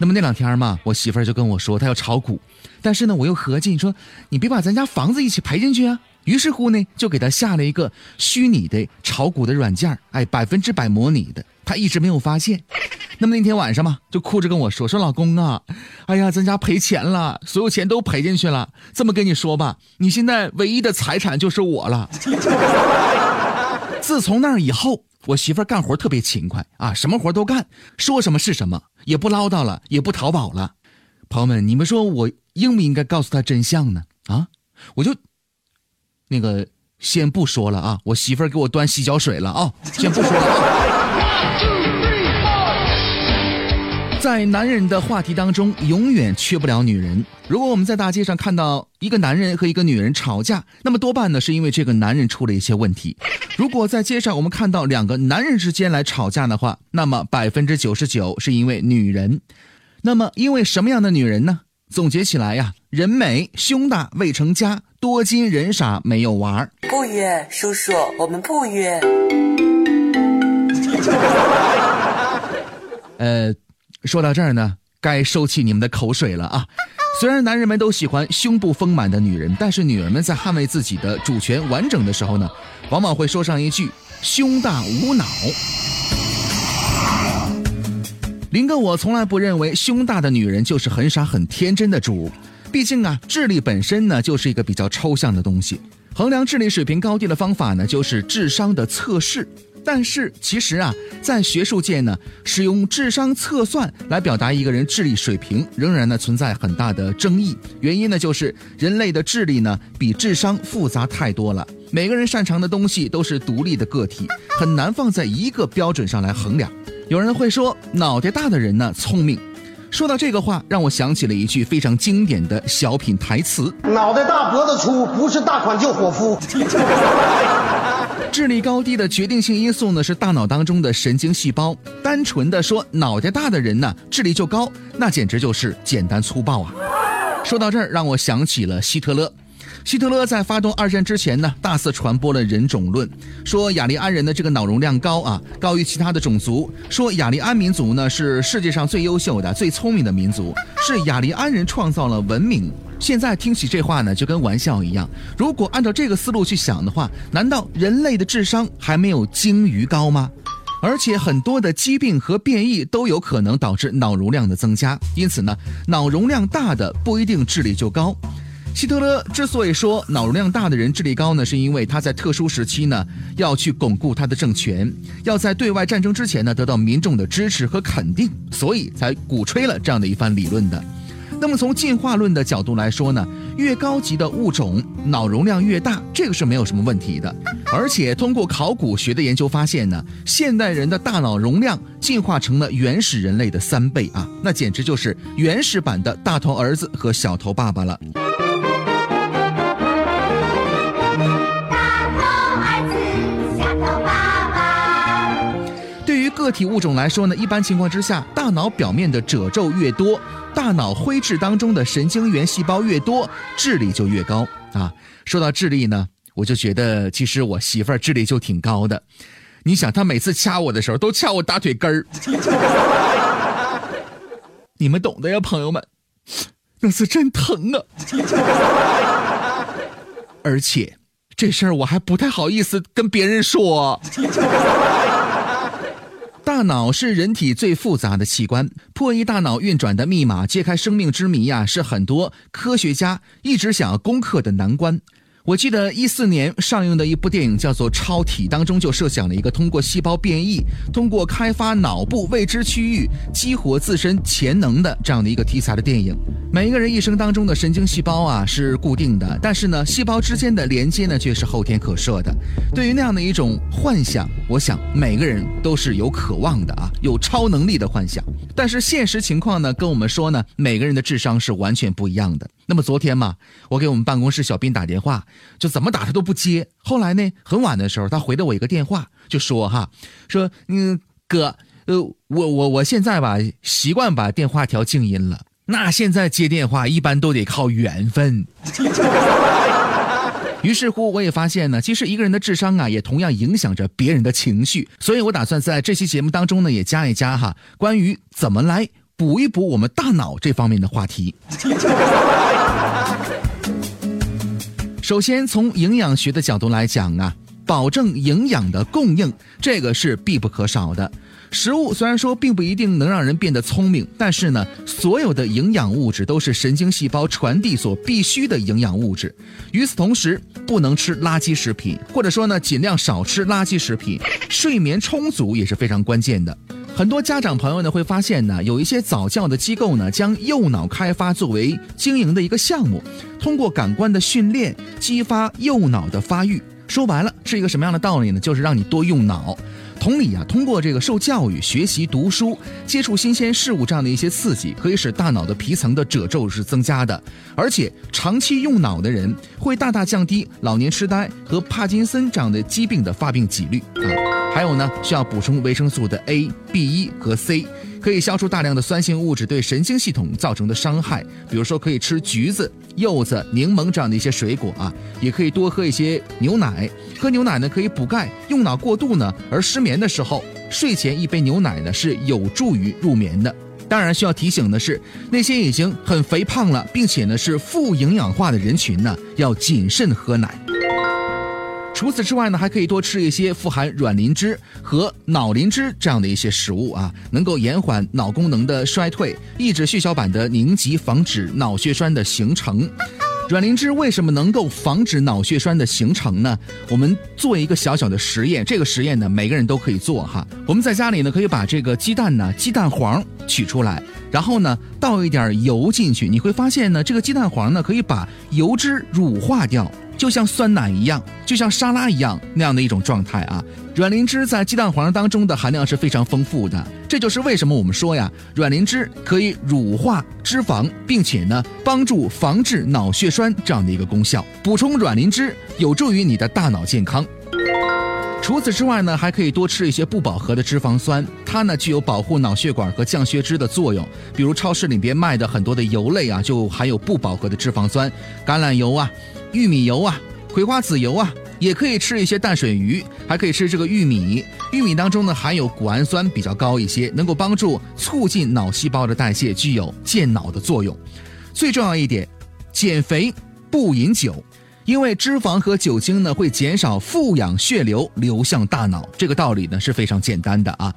那么那两天嘛，我媳妇儿就跟我说她要炒股，但是呢，我又合计说你别把咱家房子一起赔进去啊。于是乎呢，就给她下了一个虚拟的炒股的软件哎，百分之百模拟的。她一直没有发现。那么那天晚上嘛，就哭着跟我说说老公啊，哎呀，咱家赔钱了，所有钱都赔进去了。这么跟你说吧，你现在唯一的财产就是我了。自从那以后。我媳妇儿干活特别勤快啊，什么活都干，说什么是什么，也不唠叨了，也不淘宝了。朋友们，你们说我应不应该告诉她真相呢？啊，我就那个先不说了啊，我媳妇儿给我端洗脚水了啊，先不说了。在男人的话题当中，永远缺不了女人。如果我们在大街上看到一个男人和一个女人吵架，那么多半呢是因为这个男人出了一些问题。如果在街上我们看到两个男人之间来吵架的话，那么百分之九十九是因为女人。那么因为什么样的女人呢？总结起来呀，人美胸大未成家，多金人傻没有娃儿。不约，叔叔，我们不约。呃。说到这儿呢，该收起你们的口水了啊！虽然男人们都喜欢胸部丰满的女人，但是女人们在捍卫自己的主权完整的时候呢，往往会说上一句“胸大无脑”。林哥，我从来不认为胸大的女人就是很傻很天真的主，毕竟啊，智力本身呢就是一个比较抽象的东西，衡量智力水平高低的方法呢就是智商的测试。但是其实啊，在学术界呢，使用智商测算来表达一个人智力水平，仍然呢存在很大的争议。原因呢，就是人类的智力呢比智商复杂太多了，每个人擅长的东西都是独立的个体，很难放在一个标准上来衡量。有人会说，脑袋大的人呢聪明。说到这个话，让我想起了一句非常经典的小品台词：脑袋大脖子粗，不是大款就伙夫。智力高低的决定性因素呢，是大脑当中的神经细胞。单纯的说，脑袋大的人呢，智力就高，那简直就是简单粗暴啊！说到这儿，让我想起了希特勒。希特勒在发动二战之前呢，大肆传播了人种论，说雅利安人的这个脑容量高啊，高于其他的种族。说雅利安民族呢是世界上最优秀的、最聪明的民族，是雅利安人创造了文明。现在听起这话呢，就跟玩笑一样。如果按照这个思路去想的话，难道人类的智商还没有鲸鱼高吗？而且很多的疾病和变异都有可能导致脑容量的增加，因此呢，脑容量大的不一定智力就高。希特勒之所以说脑容量大的人智力高呢，是因为他在特殊时期呢要去巩固他的政权，要在对外战争之前呢得到民众的支持和肯定，所以才鼓吹了这样的一番理论的。那么从进化论的角度来说呢，越高级的物种脑容量越大，这个是没有什么问题的。而且通过考古学的研究发现呢，现代人的大脑容量进化成了原始人类的三倍啊，那简直就是原始版的大头儿子和小头爸爸了。个体物种来说呢，一般情况之下，大脑表面的褶皱越多，大脑灰质当中的神经元细胞越多，智力就越高啊。说到智力呢，我就觉得其实我媳妇儿智力就挺高的。你想，她每次掐我的时候都掐我大腿根儿，你们懂的呀，朋友们，那是真疼啊。而且这事儿我还不太好意思跟别人说。大脑是人体最复杂的器官，破译大脑运转的密码，揭开生命之谜呀，是很多科学家一直想要攻克的难关。我记得一四年上映的一部电影叫做《超体》，当中就设想了一个通过细胞变异，通过开发脑部未知区域，激活自身潜能的这样的一个题材的电影。每一个人一生当中的神经细胞啊是固定的，但是呢，细胞之间的连接呢却是后天可设的。对于那样的一种幻想，我想每个人都是有渴望的啊，有超能力的幻想。但是现实情况呢，跟我们说呢，每个人的智商是完全不一样的。那么昨天嘛，我给我们办公室小斌打电话，就怎么打他都不接。后来呢，很晚的时候，他回了我一个电话，就说哈，说嗯哥，呃我我我现在吧习惯把电话调静音了。那现在接电话一般都得靠缘分。于是乎，我也发现呢，其实一个人的智商啊，也同样影响着别人的情绪。所以我打算在这期节目当中呢，也加一加哈，关于怎么来补一补我们大脑这方面的话题。首先，从营养学的角度来讲啊，保证营养的供应，这个是必不可少的。食物虽然说并不一定能让人变得聪明，但是呢，所有的营养物质都是神经细胞传递所必须的营养物质。与此同时，不能吃垃圾食品，或者说呢，尽量少吃垃圾食品。睡眠充足也是非常关键的。很多家长朋友呢会发现呢，有一些早教的机构呢，将右脑开发作为经营的一个项目，通过感官的训练，激发右脑的发育。说白了是一个什么样的道理呢？就是让你多用脑。同理啊，通过这个受教育、学习、读书、接触新鲜事物这样的一些刺激，可以使大脑的皮层的褶皱是增加的，而且长期用脑的人会大大降低老年痴呆和帕金森这样的疾病的发病几率啊。还有呢，需要补充维生素的 A、B 一和 C。可以消除大量的酸性物质对神经系统造成的伤害，比如说可以吃橘子、柚子、柠檬这样的一些水果啊，也可以多喝一些牛奶。喝牛奶呢可以补钙，用脑过度呢而失眠的时候，睡前一杯牛奶呢是有助于入眠的。当然需要提醒的是，那些已经很肥胖了，并且呢是富营养化的人群呢，要谨慎喝奶。除此之外呢，还可以多吃一些富含软磷脂和脑磷脂这样的一些食物啊，能够延缓脑功能的衰退，抑制血小板的凝集，防止脑血栓的形成。软磷脂为什么能够防止脑血栓的形成呢？我们做一个小小的实验，这个实验呢，每个人都可以做哈。我们在家里呢，可以把这个鸡蛋呢，鸡蛋黄取出来，然后呢，倒一点油进去，你会发现呢，这个鸡蛋黄呢，可以把油脂乳化掉。就像酸奶一样，就像沙拉一样那样的一种状态啊。软磷脂在鸡蛋黄当中的含量是非常丰富的，这就是为什么我们说呀，软磷脂可以乳化脂肪，并且呢，帮助防治脑血栓这样的一个功效。补充软磷脂有助于你的大脑健康。除此之外呢，还可以多吃一些不饱和的脂肪酸，它呢具有保护脑血管和降血脂的作用。比如超市里边卖的很多的油类啊，就含有不饱和的脂肪酸，橄榄油啊、玉米油啊、葵花籽油啊，也可以吃一些淡水鱼，还可以吃这个玉米。玉米当中呢含有谷氨酸比较高一些，能够帮助促进脑细胞的代谢，具有健脑的作用。最重要一点，减肥不饮酒。因为脂肪和酒精呢会减少富氧血流流向大脑，这个道理呢是非常简单的啊。